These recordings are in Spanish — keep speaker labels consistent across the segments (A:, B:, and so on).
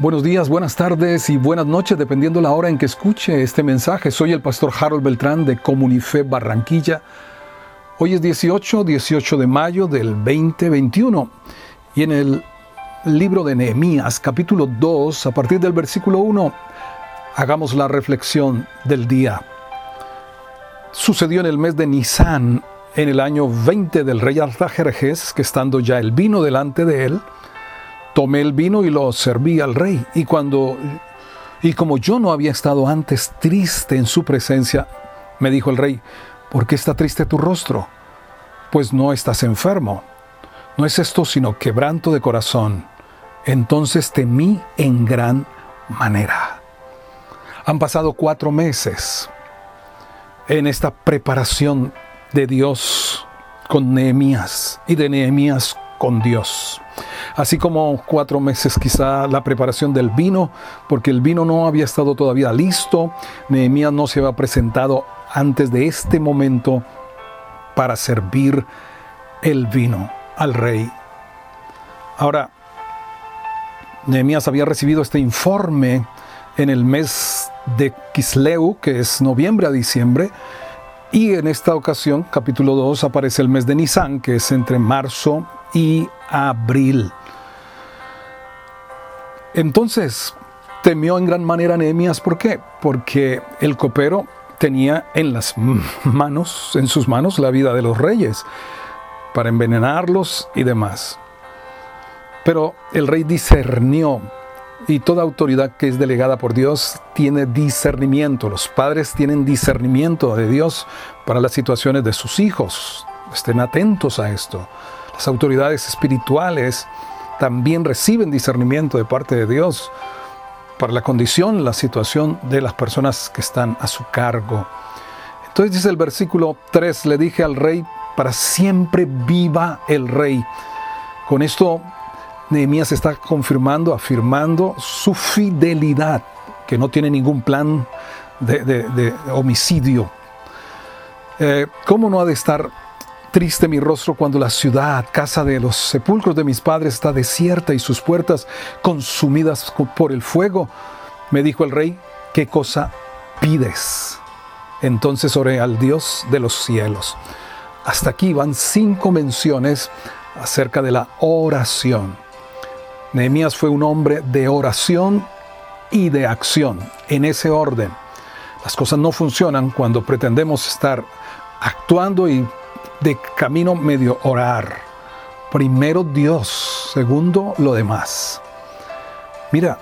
A: Buenos días, buenas tardes y buenas noches, dependiendo la hora en que escuche este mensaje. Soy el pastor Harold Beltrán de Comunife Barranquilla. Hoy es 18, 18 de mayo del 2021 y en el libro de Nehemías, capítulo 2, a partir del versículo 1, hagamos la reflexión del día. Sucedió en el mes de Nisan, en el año 20 del rey Artajerjes, que estando ya el vino delante de él, tomé el vino y lo serví al rey. Y cuando y como yo no había estado antes triste en su presencia, me dijo el rey, ¿por qué está triste tu rostro? Pues no estás enfermo. No es esto sino quebranto de corazón. Entonces temí en gran manera. Han pasado cuatro meses en esta preparación de Dios con Nehemías y de Nehemías con Dios así como cuatro meses quizá la preparación del vino, porque el vino no había estado todavía listo, Nehemías no se había presentado antes de este momento para servir el vino al rey. Ahora, Nehemías había recibido este informe en el mes de Kisleu, que es noviembre a diciembre, y en esta ocasión, capítulo 2, aparece el mes de Nisan, que es entre marzo y abril. Entonces temió en gran manera Nehemías. ¿Por qué? Porque el copero tenía en las manos, en sus manos, la vida de los reyes para envenenarlos y demás. Pero el rey discernió y toda autoridad que es delegada por Dios tiene discernimiento. Los padres tienen discernimiento de Dios para las situaciones de sus hijos. Estén atentos a esto. Las autoridades espirituales también reciben discernimiento de parte de Dios para la condición, la situación de las personas que están a su cargo. Entonces dice el versículo 3, le dije al rey, para siempre viva el rey. Con esto Nehemías está confirmando, afirmando su fidelidad, que no tiene ningún plan de, homicidio. Eh, ¿Cómo no ha de estar Triste mi rostro cuando la ciudad, casa de los sepulcros de mis padres, está desierta y sus puertas consumidas por el fuego. Me dijo el rey, ¿qué cosa pides? Entonces oré al Dios de los cielos. Hasta aquí van cinco menciones acerca de la oración. Nehemías fue un hombre de oración y de acción, en ese orden. Las cosas no funcionan cuando pretendemos estar actuando y de camino medio orar. Primero Dios, segundo lo demás. Mira,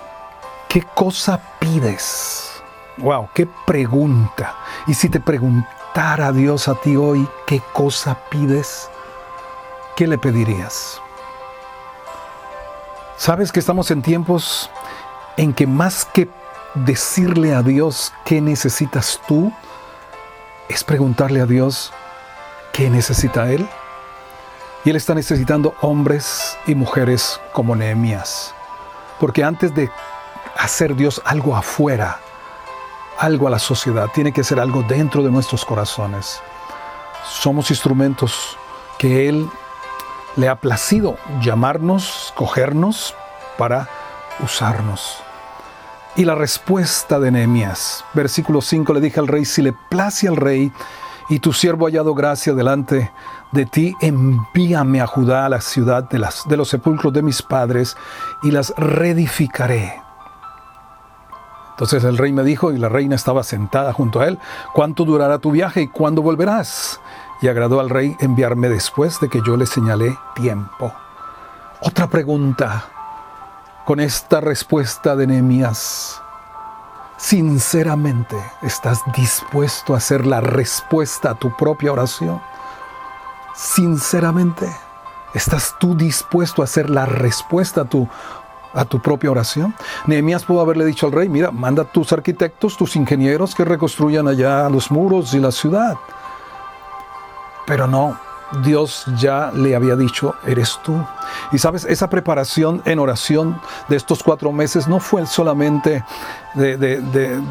A: ¿qué cosa pides? Wow, qué pregunta. Y si te preguntara Dios a ti hoy, ¿qué cosa pides? ¿Qué le pedirías? Sabes que estamos en tiempos en que más que decirle a Dios qué necesitas tú, es preguntarle a Dios, ¿Qué necesita Él? Y Él está necesitando hombres y mujeres como Nehemías. Porque antes de hacer Dios algo afuera, algo a la sociedad, tiene que ser algo dentro de nuestros corazones. Somos instrumentos que Él le ha placido llamarnos, cogernos para usarnos. Y la respuesta de Nehemías, versículo 5, le dije al rey, si le place al rey y tu siervo ha hallado gracia delante de ti, envíame a Judá, a la ciudad de, las, de los sepulcros de mis padres, y las reedificaré. Entonces el rey me dijo, y la reina estaba sentada junto a él, ¿cuánto durará tu viaje y cuándo volverás? Y agradó al rey enviarme después de que yo le señalé tiempo. Otra pregunta con esta respuesta de Nehemías sinceramente estás dispuesto a hacer la respuesta a tu propia oración? Sinceramente, ¿estás tú dispuesto a hacer la respuesta a tu, a tu propia oración? Nehemías pudo haberle dicho al rey, mira, manda a tus arquitectos, tus ingenieros que reconstruyan allá los muros y la ciudad. Pero no, Dios ya le había dicho, eres tú. Y sabes, esa preparación en oración de estos cuatro meses no fue solamente de,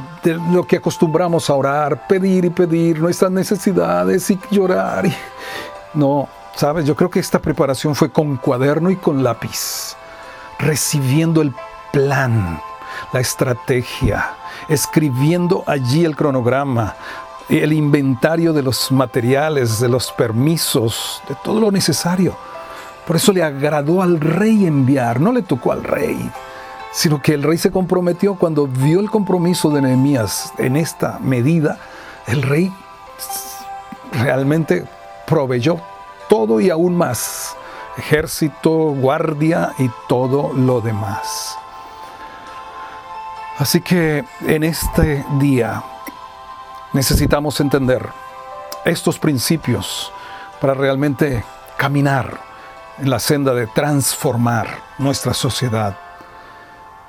A: lo que acostumbramos a orar, pedir y pedir nuestras necesidades y llorar. No, sabes, yo creo que esta preparación fue con cuaderno y con lápiz, recibiendo el plan, la estrategia, escribiendo allí el cronograma, el inventario de los materiales, de los permisos, de todo lo necesario. Por eso le agradó al rey enviar, no le tocó al rey, sino que el rey se comprometió cuando vio el compromiso de Nehemías en esta medida, el rey realmente proveyó todo y aún más, ejército, guardia y todo lo demás. Así que en este día necesitamos entender estos principios para realmente caminar en la senda de transformar nuestra sociedad.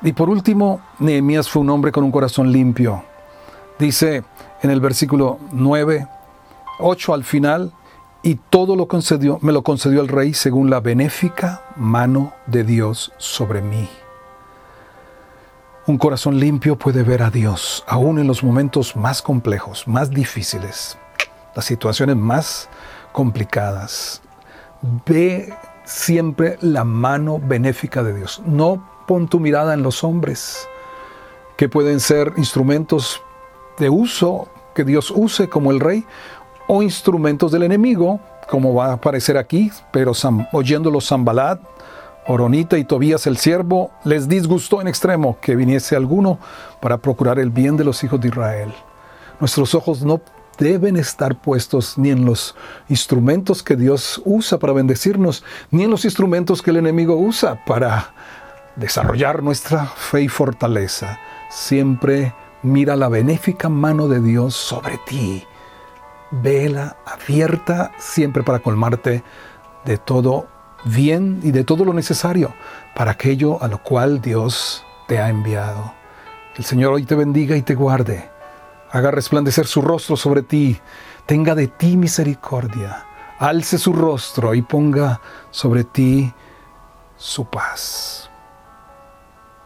A: Y por último, Nehemías fue un hombre con un corazón limpio. Dice en el versículo 9, 8 al final, y todo lo concedió, me lo concedió el rey según la benéfica mano de Dios sobre mí. Un corazón limpio puede ver a Dios, aún en los momentos más complejos, más difíciles, las situaciones más complicadas. Ve siempre la mano benéfica de Dios. No pon tu mirada en los hombres, que pueden ser instrumentos de uso que Dios use como el rey, o instrumentos del enemigo, como va a aparecer aquí, pero oyéndolo Zambalat, Oronita y Tobías el siervo, les disgustó en extremo que viniese alguno para procurar el bien de los hijos de Israel. Nuestros ojos no deben estar puestos ni en los instrumentos que Dios usa para bendecirnos, ni en los instrumentos que el enemigo usa para desarrollar nuestra fe y fortaleza. Siempre mira la benéfica mano de Dios sobre ti vela abierta siempre para colmarte de todo bien y de todo lo necesario para aquello a lo cual Dios te ha enviado. El Señor hoy te bendiga y te guarde. Haga resplandecer su rostro sobre ti. Tenga de ti misericordia. Alce su rostro y ponga sobre ti su paz.